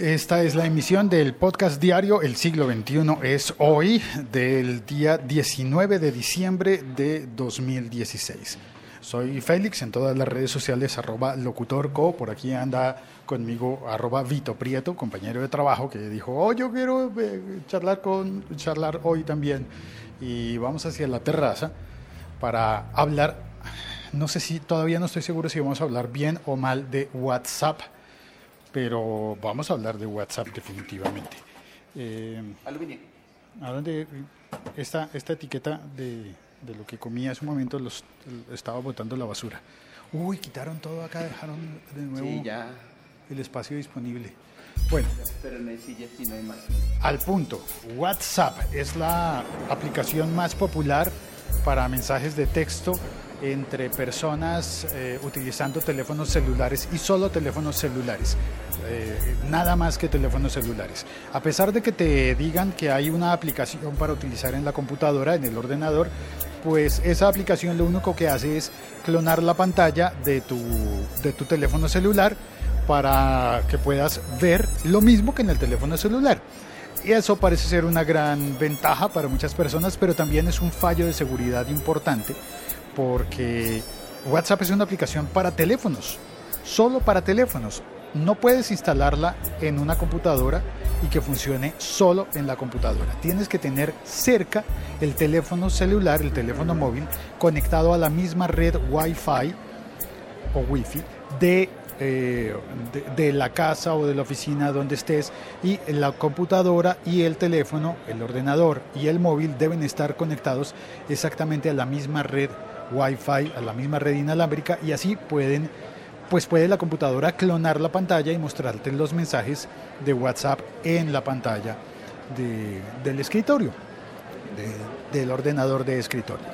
Esta es la emisión del podcast diario El siglo XXI es hoy, del día 19 de diciembre de 2016. Soy Félix en todas las redes sociales, arroba locutorco, por aquí anda conmigo arroba Vito Prieto, compañero de trabajo, que dijo, oh, yo quiero eh, charlar, con, charlar hoy también. Y vamos hacia la terraza para hablar, no sé si, todavía no estoy seguro si vamos a hablar bien o mal de WhatsApp pero vamos a hablar de WhatsApp definitivamente. Eh, ¿A dónde esta, esta etiqueta de, de, lo que comía hace un momento los, estaba botando la basura? Uy, quitaron todo acá, dejaron de nuevo el espacio disponible. Bueno, pero no hay no hay más. al punto, WhatsApp es la aplicación más popular para mensajes de texto entre personas eh, utilizando teléfonos celulares y solo teléfonos celulares. Eh, nada más que teléfonos celulares. A pesar de que te digan que hay una aplicación para utilizar en la computadora, en el ordenador, pues esa aplicación lo único que hace es clonar la pantalla de tu, de tu teléfono celular para que puedas ver lo mismo que en el teléfono celular. Y eso parece ser una gran ventaja para muchas personas, pero también es un fallo de seguridad importante porque WhatsApp es una aplicación para teléfonos, solo para teléfonos. No puedes instalarla en una computadora y que funcione solo en la computadora. Tienes que tener cerca el teléfono celular, el teléfono móvil, conectado a la misma red Wi-Fi o Wi-Fi de, eh, de, la casa o de la oficina donde estés y la computadora y el teléfono, el ordenador y el móvil deben estar conectados exactamente a la misma red Wi-Fi a la misma red inalámbrica y así pueden pues puede la computadora clonar la pantalla y mostrarte los mensajes de WhatsApp en la pantalla del escritorio, del ordenador de escritorio.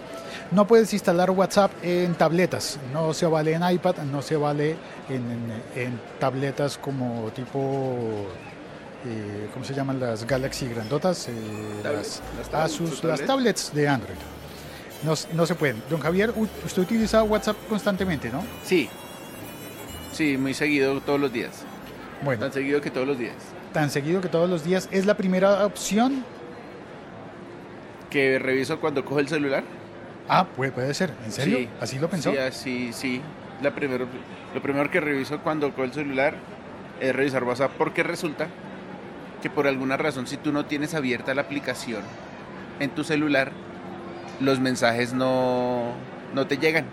No puedes instalar WhatsApp en tabletas, no se vale en iPad, no se vale en, tabletas como tipo, eh, ¿cómo se llaman las Galaxy grandotas? Eh, las, Asus, las tablets de Android. No, no se pueden. Don Javier, usted utiliza WhatsApp constantemente, ¿no? Sí. Sí, muy seguido todos los días. Bueno. Tan seguido que todos los días. Tan seguido que todos los días. ¿Es la primera opción? ¿Que reviso cuando cojo el celular? Ah, puede, puede ser. ¿En serio? Sí. ¿Así lo pensó? Sí, sí, La primero, lo primero que reviso cuando cojo el celular es revisar WhatsApp porque resulta que por alguna razón si tú no tienes abierta la aplicación en tu celular, los mensajes no, no te llegan.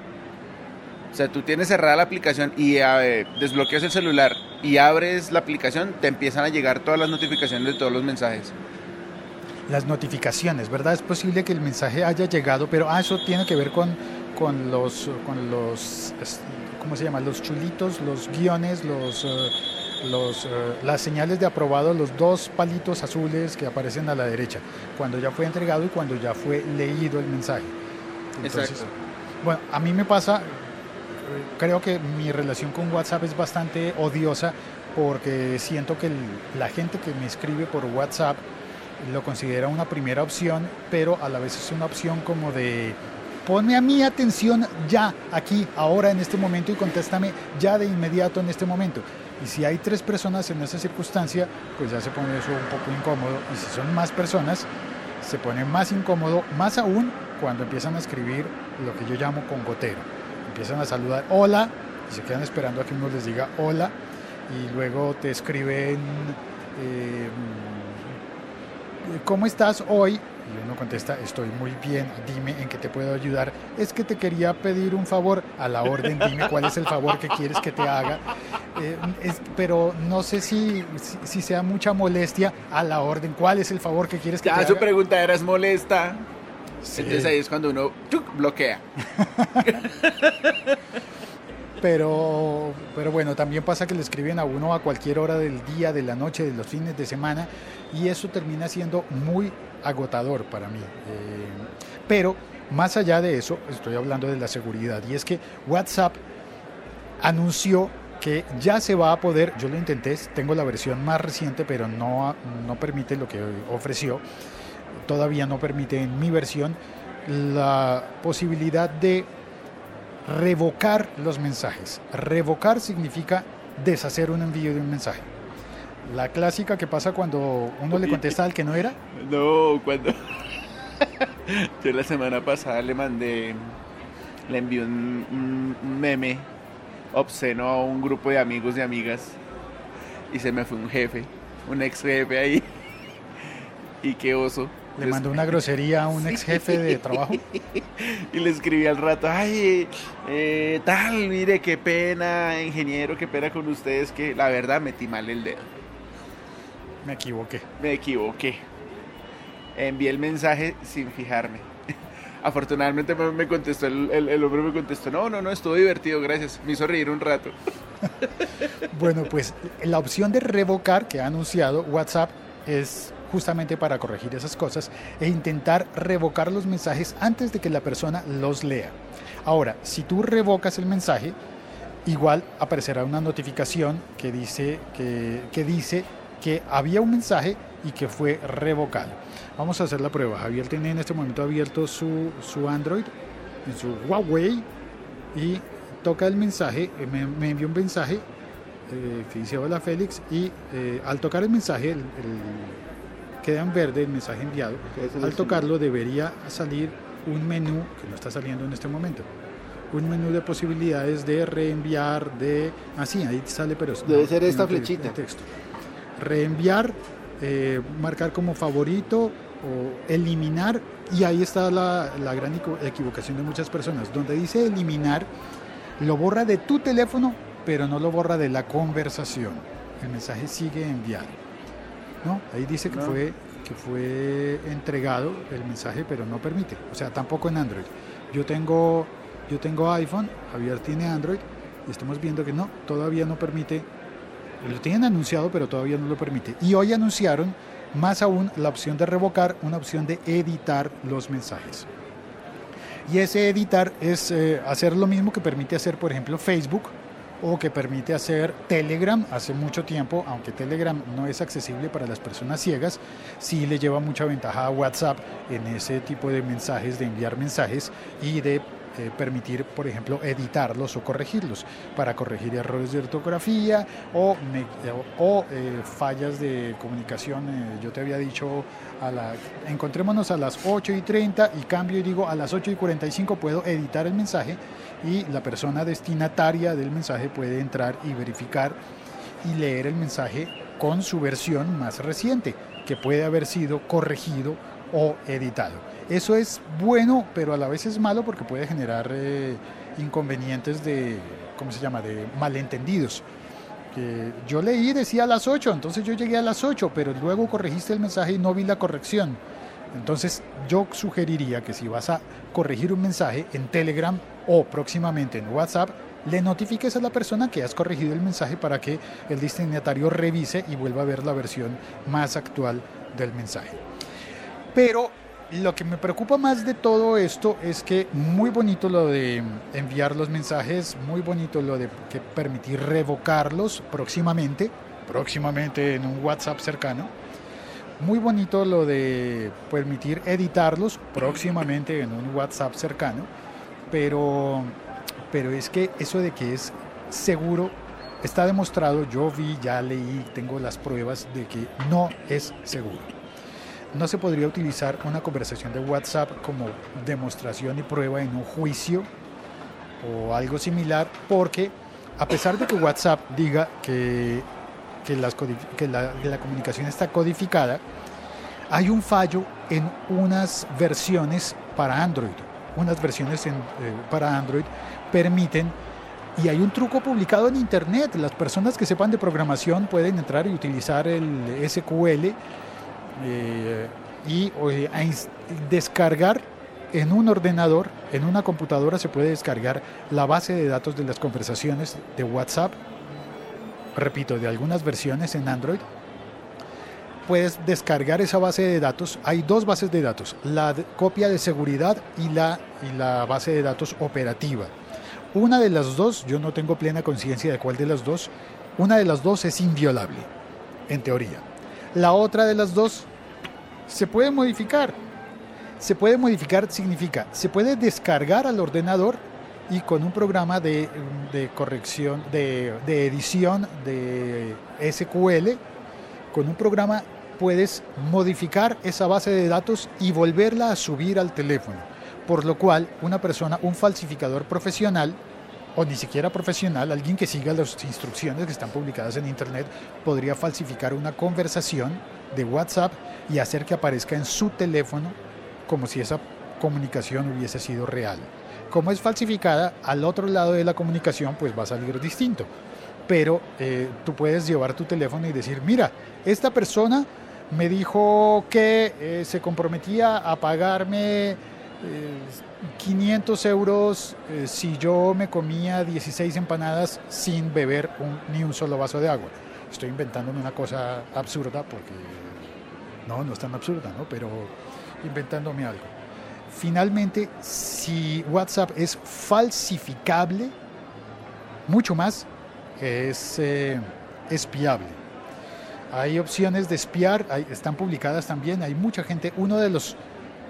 O sea, tú tienes cerrada la aplicación y desbloqueas el celular y abres la aplicación, te empiezan a llegar todas las notificaciones de todos los mensajes. Las notificaciones, ¿verdad? Es posible que el mensaje haya llegado, pero ah, eso tiene que ver con, con los, con los, ¿cómo se llama? Los chulitos, los guiones, los... Eh, los, eh, las señales de aprobado, los dos palitos azules que aparecen a la derecha, cuando ya fue entregado y cuando ya fue leído el mensaje. Exacto. Bueno, a mí me pasa, creo que mi relación con WhatsApp es bastante odiosa porque siento que la gente que me escribe por WhatsApp lo considera una primera opción, pero a la vez es una opción como de ponme a mi atención ya, aquí, ahora, en este momento y contéstame ya de inmediato en este momento. Y si hay tres personas en esa circunstancia, pues ya se pone eso un poco incómodo. Y si son más personas, se pone más incómodo, más aún cuando empiezan a escribir lo que yo llamo con gotero. Empiezan a saludar hola y se quedan esperando a que uno les diga hola y luego te escriben eh, ¿cómo estás hoy? Y uno contesta, estoy muy bien, dime en qué te puedo ayudar. Es que te quería pedir un favor a la orden, dime cuál es el favor que quieres que te haga. Eh, pero no sé si, si, sea mucha molestia a la orden, cuál es el favor que quieres que te haga. su pregunta era, ¿es molesta? Entonces ahí es cuando uno bloquea. pero, pero bueno, también pasa que le escriben a uno a cualquier hora del día, de la noche, de los fines de semana, y eso termina siendo muy agotador para mí. Eh, pero más allá de eso, estoy hablando de la seguridad, y es que WhatsApp anunció que ya se va a poder, yo lo intenté, tengo la versión más reciente, pero no, no permite lo que ofreció, todavía no permite en mi versión la posibilidad de revocar los mensajes. Revocar significa deshacer un envío de un mensaje. La clásica que pasa cuando uno le contesta al que no era. No, cuando... Yo la semana pasada le mandé, le envié un, meme obsceno a un grupo de amigos y amigas y se me fue un jefe, un ex jefe ahí. Y qué oso. Le mandó una grosería a un ex jefe de trabajo. y le escribí al rato, ay, eh, tal, mire, qué pena, ingeniero, qué pena con ustedes, que la verdad metí mal el dedo. Me equivoqué. Me equivoqué. Envié el mensaje sin fijarme. Afortunadamente me contestó, el, el, hombre me contestó, no, no, no, estuvo divertido, gracias. Me hizo reír un rato. bueno, pues la opción de revocar que ha anunciado WhatsApp es justamente para corregir esas cosas e intentar revocar los mensajes antes de que la persona los lea. Ahora, si tú revocas el mensaje, igual aparecerá una notificación que dice que, que dice que había un mensaje y que fue revocado. Vamos a hacer la prueba. Javier tiene en este momento abierto su, su Android en su Huawei y toca el mensaje, eh, me, envió un mensaje eh, que dice hola Félix y eh, al tocar el mensaje el, queda en verde el mensaje enviado. Al tocarlo debería salir un menú que no está saliendo en este momento un menú de posibilidades de reenviar, de... Así, ah, ahí sale, pero... Debe ser esta flechita. Texto reenviar, eh, marcar como favorito o eliminar. Y ahí está la, la gran equivocación de muchas personas. Donde dice eliminar, lo borra de tu teléfono, pero no lo borra de la conversación. El mensaje sigue enviado. ¿No? Ahí dice que, fue, que fue entregado el mensaje, pero no permite. O sea, tampoco en Android. Yo tengo, yo tengo iPhone, Javier tiene Android, y estamos viendo que no, todavía no permite lo tienen anunciado, pero todavía no lo permite. Y hoy anunciaron más aún la opción de revocar, una opción de editar los mensajes. Y ese editar es eh, hacer lo mismo que permite hacer, por ejemplo, Facebook o que permite hacer Telegram hace mucho tiempo, aunque Telegram no es accesible para las personas ciegas, sí le lleva mucha ventaja a WhatsApp en ese tipo de mensajes, de enviar mensajes y de eh, permitir, por ejemplo, editarlos o corregirlos, para corregir errores de ortografía o, eh, fallas de comunicación. Eh, yo te había dicho, a la, encontrémonos a las 8 y 30 y cambio y digo a las 8 y 45 puedo editar el mensaje y la persona destinataria del mensaje puede entrar y verificar y leer el mensaje con su versión más reciente, que puede haber sido corregido o editado. Eso es bueno, pero a la vez es malo porque puede generar eh, inconvenientes de, ¿cómo se llama?, de malentendidos. yo leí, decía a las 8, entonces yo llegué a las 8, pero luego corregiste el mensaje y no vi la corrección. Entonces yo sugeriría que si vas a corregir un mensaje en Telegram o próximamente en WhatsApp, le notifiques a la persona que has corregido el mensaje para que el destinatario revise y vuelva a ver la versión más actual del mensaje. Pero lo que me preocupa más de todo esto es que muy bonito lo de enviar los mensajes, muy bonito lo de permitir revocarlos próximamente, próximamente en un WhatsApp cercano. Muy bonito lo de permitir editarlos próximamente en un WhatsApp cercano, pero, pero es que eso de que es seguro está demostrado, yo vi, ya leí, tengo las pruebas de que no es seguro no se podría utilizar una conversación de WhatsApp como demostración y prueba en un juicio o algo similar, porque a pesar de que WhatsApp diga que, que, la, comunicación está codificada, hay un fallo en unas versiones para Android. Unas versiones eh, para Android permiten y hay un truco publicado en Internet. Las personas que sepan de programación pueden entrar y utilizar el SQL eh, y descargar en un ordenador, en una computadora se puede descargar la base de datos de las conversaciones de WhatsApp, repito, de algunas versiones en Android. Puedes descargar esa base de datos. Hay dos bases de datos, la copia de seguridad y la, y la base de datos operativa. Una de las dos, yo no tengo plena conciencia de cuál de las dos, una de las dos es inviolable, en teoría. La otra de las dos se puede modificar. Se puede modificar significa, se puede descargar al ordenador y con un programa de, corrección, de, edición de SQL, Con un programa puedes modificar esa base de datos y volverla a subir al teléfono. Por lo cual, una persona, un falsificador profesional, o ni siquiera profesional, alguien que siga las instrucciones que están publicadas en Internet, podría falsificar una conversación de WhatsApp y hacer que aparezca en su teléfono como si esa comunicación hubiese sido real. Como es falsificada, al otro lado de la comunicación pues va a salir distinto. Pero eh, tú puedes llevar tu teléfono y decir, mira, esta persona me dijo que eh, se comprometía a pagarme 500 euros eh, si yo me comía 16 empanadas sin beber ni un solo vaso de agua. Estoy inventándome una cosa absurda porque no, no es tan absurda, ¿no? pero inventándome algo. Finalmente, si WhatsApp es falsificable, mucho más es eh, espiable. Hay opciones de espiar, están publicadas también, hay mucha gente, uno de los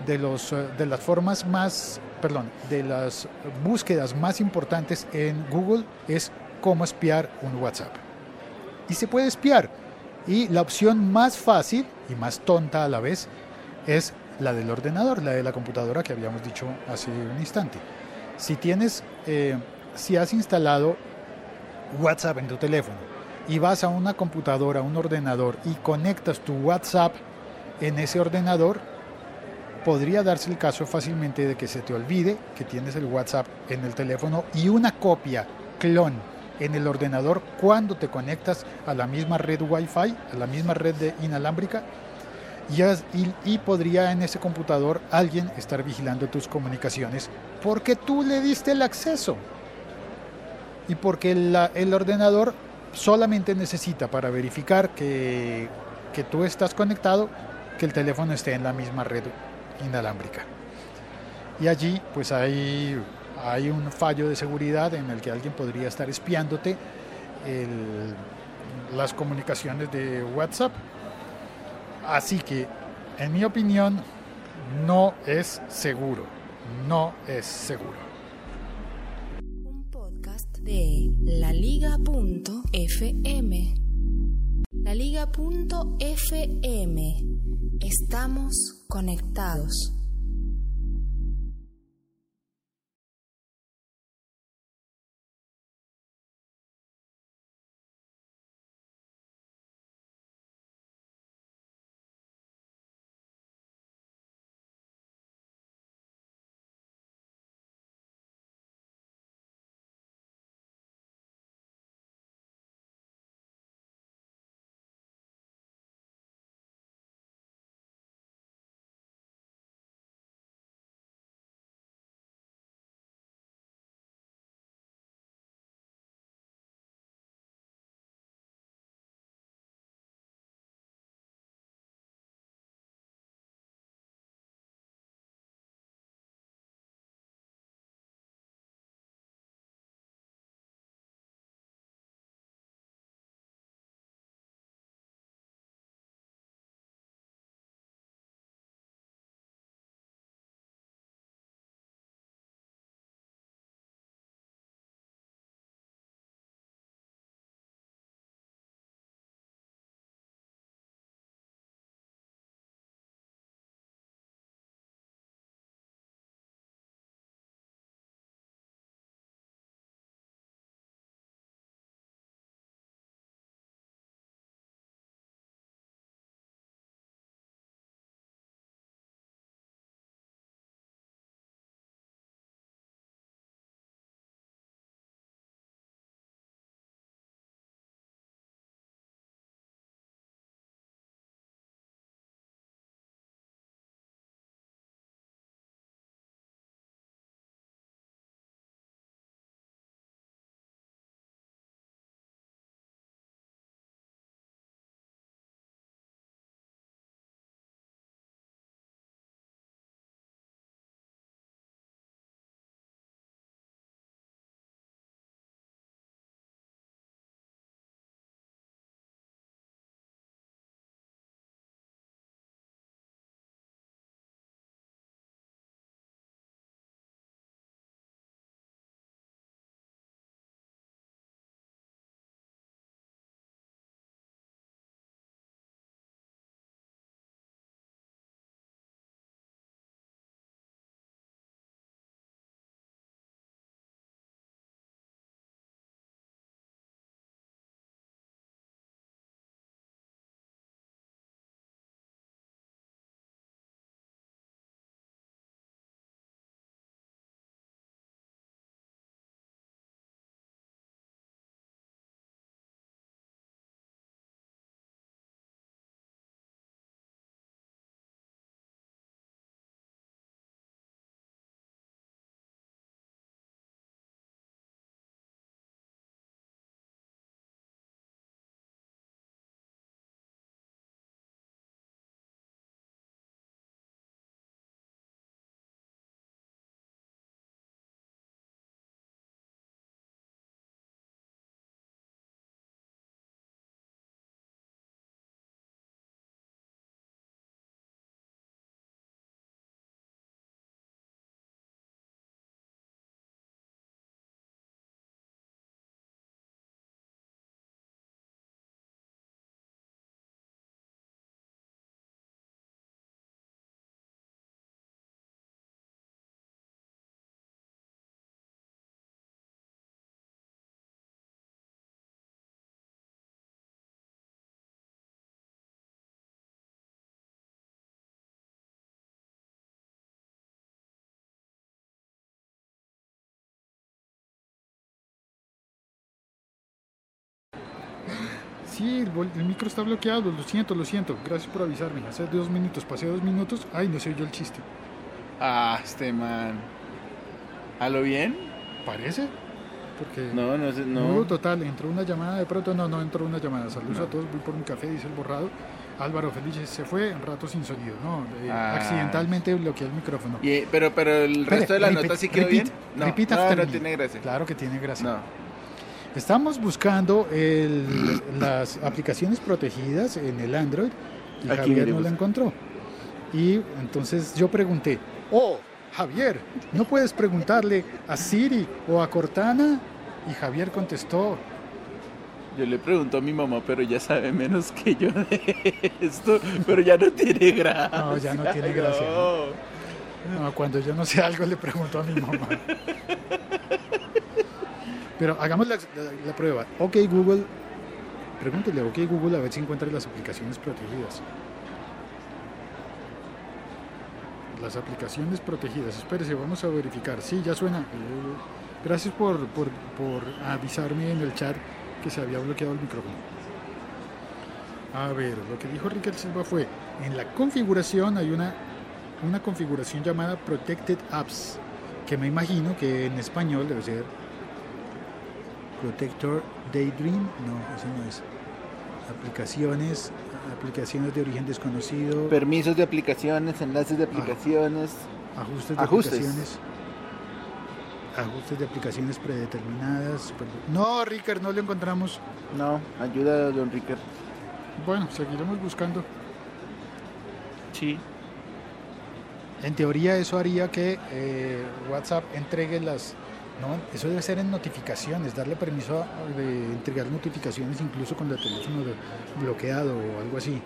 de, los, eh, de las formas más, perdón, de las búsquedas más importantes en Google es cómo espiar un WhatsApp. Y se puede espiar. Y la opción más fácil y más tonta a la vez es la del ordenador, la de la computadora que habíamos dicho hace un instante. Si tienes, eh, si has instalado WhatsApp en tu teléfono y vas a una computadora, un ordenador y conectas tu WhatsApp en ese ordenador, podría darse el caso fácilmente de que se te olvide que tienes el WhatsApp en el teléfono y una copia clon en el ordenador cuando te conectas a la misma red Wi-Fi, a la misma red de inalámbrica. Y, podría en ese computador alguien estar vigilando tus comunicaciones porque tú le diste el acceso. Y porque el ordenador solamente necesita para verificar que, que tú estás conectado que el teléfono esté en la misma red inalámbrica. Y allí pues hay, hay un fallo de seguridad en el que alguien podría estar espiándote las comunicaciones de WhatsApp. Así que, en mi opinión, no es seguro. No es seguro. Un podcast de laliga.fm. Laliga.fm. Estamos conectados. Sí, el, el micro está bloqueado, lo siento, lo siento. Gracias por avisarme. Hace dos minutos, pasé dos minutos. Ay, no se oyó el chiste. Ah, este man. ¿A lo bien? ¿Parece? Porque No, no nudo no. total, entró una llamada, de pronto no, no entró una llamada. Saludos No. a todos, voy por mi café, dice el borrado. Álvaro Felices se fue, un rato sin sonido, no, eh, Ah. accidentalmente bloqueé el micrófono. Y, pero, pero el resto de la repeat, nota sí quedó repeat, bien. No, no, no tiene gracia. Claro que tiene gracia. No. Estamos buscando el- las aplicaciones protegidas en el Android y Aquí Javier no la encontró. Y entonces yo pregunté, oh, Javier, ¿no puedes preguntarle a Siri o a Cortana? Y Javier contestó, Yo le pregunto a mi mamá, pero ella sabe menos que yo de esto, pero ya no tiene gracia. No, ya no tiene gracia, No. no, cuando yo no sé algo le pregunto a mi mamá. Pero hagamos la, prueba. Ok Google, pregúntele a OK Google a ver si encuentra las aplicaciones protegidas. Las aplicaciones protegidas. Espérese, vamos a verificar. Sí, ya suena. Gracias por, por, por avisarme en el chat que se había bloqueado el micrófono. A ver, lo que dijo Ricker Silva fue, en la configuración hay una, una configuración llamada Protected Apps, que me imagino que en español debe ser Protector Daydream, no, eso no es. Aplicaciones, aplicaciones de origen desconocido, Permisos de aplicaciones, enlaces de aplicaciones. ajustes de ajustes. aplicaciones. Ajustes de aplicaciones predeterminadas. No, Ricker, no lo encontramos. No, ayuda a don Ricker. Bueno, seguiremos buscando. Sí. En teoría eso haría que eh, WhatsApp entregue las... No, eso debe ser en notificaciones, darle permiso de entregar notificaciones incluso con el teléfono bloqueado o algo así.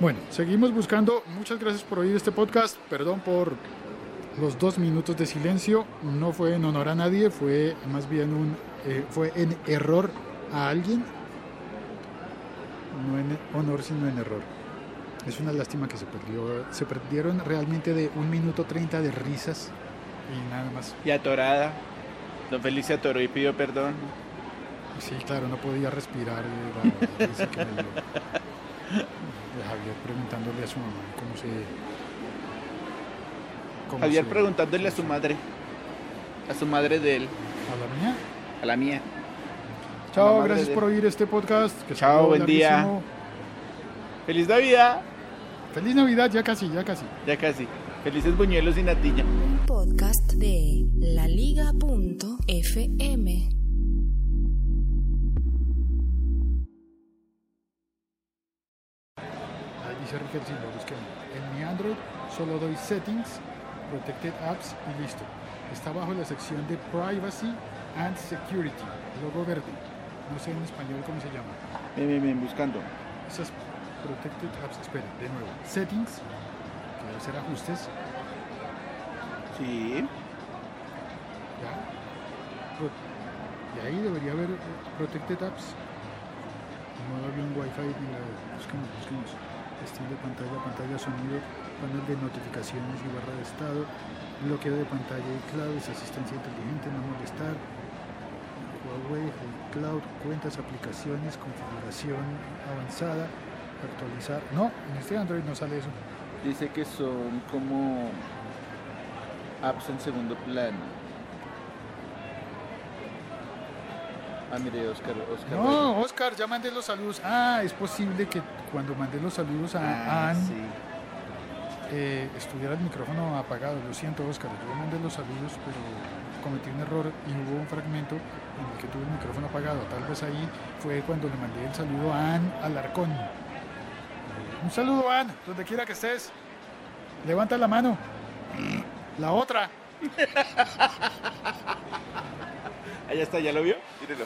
Bueno, seguimos buscando. Muchas gracias por oír este podcast. Perdón por los dos minutos de silencio. No fue en honor a nadie, fue más bien un... eh, fue en error a alguien. No en honor, sino en error. Es una lástima que se perdió. Se perdieron realmente de un minuto 30 de risas y nada más. Y atorada. Don Félix se atoró y pidió perdón. Sí, claro, no podía respirar. eh, la risa que me dio. De Javier preguntándole a su mamá cómo se. cómo Javier se- preguntándole a su madre. A su madre de él. ¿A la mía? A la mía. Chao, gracias por oír este podcast. que Chao, buen día. ¡Feliz Navidad! Feliz Navidad, ya casi, ya casi. Ya casi. Felices buñuelos y natilla. Podcast de laliga.fm. Ahí dice Riquel Silva, busquemos. En mi Android solo doy settings, protected apps y listo. Está bajo la sección de privacy and security, logo verde. No sé en español cómo se llama. Ven, ven, ven, buscando. Esas protected apps, espera, de nuevo. Settings, que debe ser ajustes, Sí. ya. Pro- Y ahí debería haber protected apps. No había un wifi ni la busquemos, busquemos. Estilo de pantalla, pantalla, sonido, panel de notificaciones y barra de estado, bloqueo de pantalla y claves, asistencia inteligente, no molestar, Huawei, cloud, cuentas, aplicaciones, configuración avanzada, actualizar. No, en este Android no sale eso. Dice que son como apps en segundo plano. Ah, mire, Oscar. Oscar No, Oscar, ya mandé los saludos. Ah, es posible que cuando mandé los saludos a Ah, Ann sí. eh, estuviera el micrófono apagado. Lo siento, Oscar. Yo mandé los saludos, pero cometí un error y hubo un fragmento en el que tuve el micrófono apagado. Tal vez ahí fue cuando le mandé el saludo a Ann Alarcón. Un saludo, Ann, donde quiera que estés. Levanta la mano. La otra. Allá está, ¿ya lo vio? Mírelo.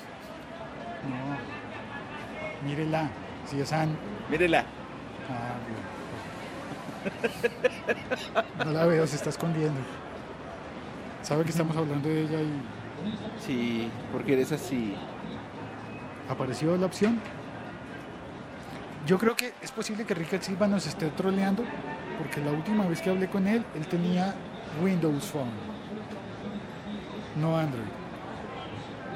No. Mírela. Si es. Mírela. Ah. No la veo, se está escondiendo. Sabe que estamos hablando de ella y Sí, porque eres así. apareció la opción. Yo creo que es posible que Ricardo Silva nos esté troleando, porque la última vez que hablé con él, él tenía Windows Phone, no Android.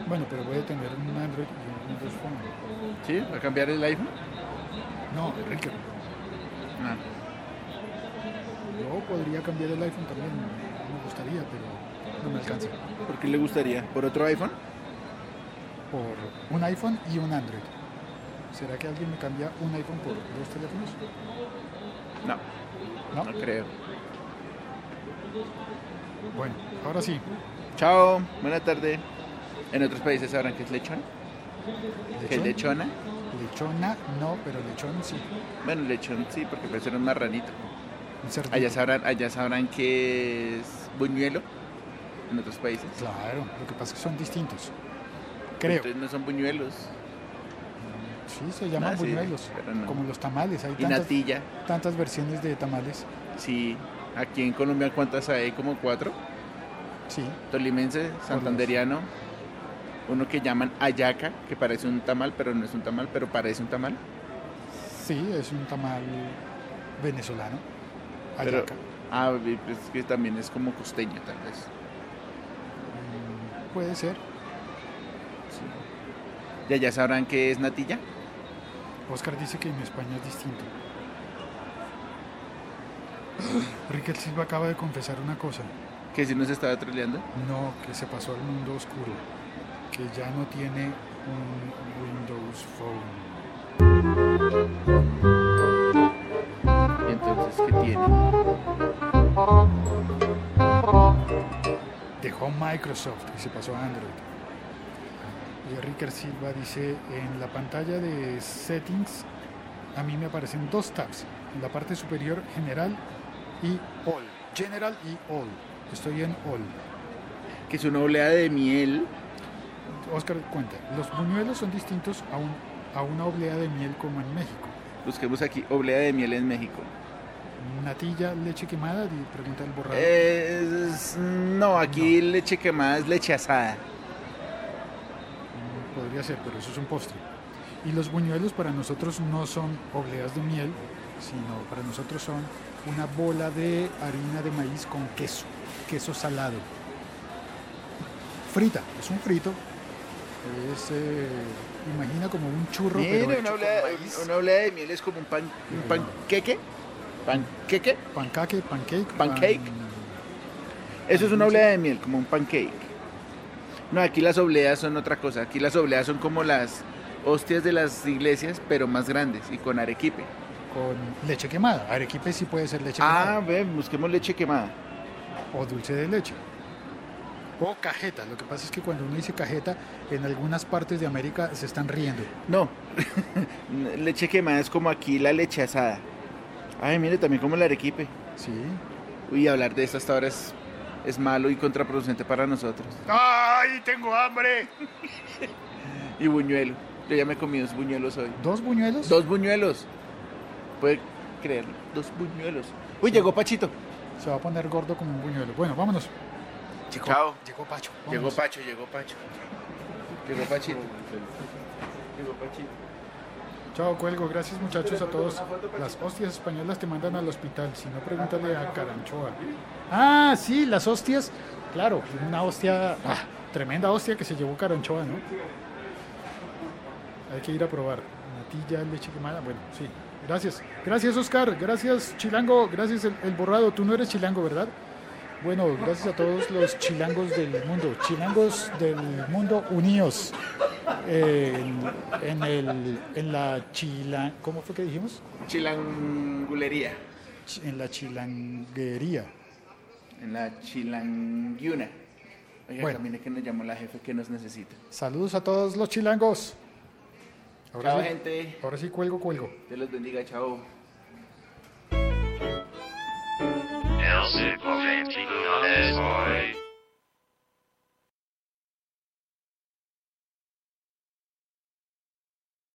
Bueno, pero puede tener un Android y un Windows Phone. ¿Sí? ¿Va a cambiar el iPhone? No, Enrique. Ah. Yo podría cambiar el iPhone también. Me gustaría, pero no me alcanza. ¿Por qué le gustaría? ¿Por otro iPhone? Por un iPhone y un Android. ¿Será que alguien me cambia un iPhone por dos teléfonos? No, ¿No? no creo. Bueno, ahora sí. Chao, buena tarde. En otros países sabrán que es lechón. ¿Que es ¿Lechón? lechona? Lechona, no, pero lechón sí. Bueno, lechón sí, porque puede ser un marranito. Un. Allá sabrán, allá sabrán que es buñuelo en otros países. Claro, lo que pasa es que son distintos. Creo. Entonces no son buñuelos. Sí, se llaman Ah, buñuelos. no. Como los tamales. Hay Y tantas, natilla. tantas versiones de tamales. Sí. Aquí en Colombia, ¿cuántas hay? Como cuatro. Sí, Tolimense, santanderiano. Uno que llaman ayaca, que parece un tamal, pero no es un tamal, pero parece un tamal. sí, es un tamal venezolano. Pero, Ayaca. ah, es que también es como costeño, tal vez. Mm, Puede ser. Y allá sabrán que es natilla. Oscar dice que en España es distinto. Riquel Silva acaba de confesar una cosa. Que si no se estaba troleando. No, que se pasó al mundo oscuro. Que ya no tiene un Windows Phone. Y entonces, ¿qué tiene? Dejó Microsoft y se pasó a Android. Y Ricker Silva dice, en la pantalla de settings a mí me aparecen dos tabs. En la parte superior general y all. General y all. Estoy en all. Que es una oleada de miel. Oscar cuenta, los buñuelos son distintos a, un, a una oblea de miel como en México. Busquemos aquí, oleada de miel en México. Natilla, leche quemada, pregunta el borrado. Es- no, aquí leche quemada es leche asada. Mm, Podría ser, pero eso es un postre. Y los buñuelos para nosotros no son obleas de miel, sino para nosotros son una bola de harina de maíz con queso, queso salado. Frita, es un frito. Es, eh, imagina como un churro, pero Mira, hecho una maíz. una oleada de miel es como un pan, un panqueque. ¿Panqueque? Pancake, pancake. Pancake. pan- Eso es una oblea de miel, como un pancake. No, aquí las obleas son otra cosa. Aquí las obleas son como las hostias de las iglesias, pero más grandes y con arequipe. Con leche quemada. Arequipe sí puede ser leche Ah, quemada. ve, busquemos leche quemada. O dulce de leche. O cajeta. Lo que pasa es que cuando uno dice cajeta, en algunas partes de América se están riendo. No, leche quemada es como aquí la leche asada. Ay, mire, también como el arequipe. Sí. Uy, hablar de esto hasta ahora es, es malo y contraproducente para nosotros. ¡Ay, tengo hambre! Y buñuelo. Yo ya me comí dos buñuelos hoy. ¿Dos buñuelos? Dos buñuelos. Puede creerlo. Dos buñuelos. Uy, llegó Pachito. Se va a poner gordo como un buñuelo. Bueno, vámonos. Llegó, Chao. Llegó Pacho. Llegó. Pacho, llegó Pacho. Llegó Pachito. Llegó Pachito. Chao, cuelgo. Gracias, muchachos, a todos. Las hostias españolas te mandan al hospital. Si no, pregúntale a Caranchoa. Ah, sí, las hostias. Claro, una hostia. ah, tremenda hostia que se llevó Caranchoa, ¿no? Hay que ir a probar. Natilla, leche quemada. Bueno, sí. Gracias. Gracias, Oscar. Gracias, Chilango. Gracias, el, el borrado. Tú no eres chilango, ¿verdad? Bueno, gracias a todos los chilangos del mundo. Chilangos del mundo unidos. En, en el, en la chila, ¿cómo fue que dijimos? Chilangulería. Ch- En la chilanguería. En la chilanguiuna. Oiga, Bueno. camine que nos llamó la jefe que nos necesita. Saludos a todos los chilangos. Ahora, Chao, sí, gente. ahora sí cuelgo, cuelgo. Dios los bendiga, chao. El Cid 21 es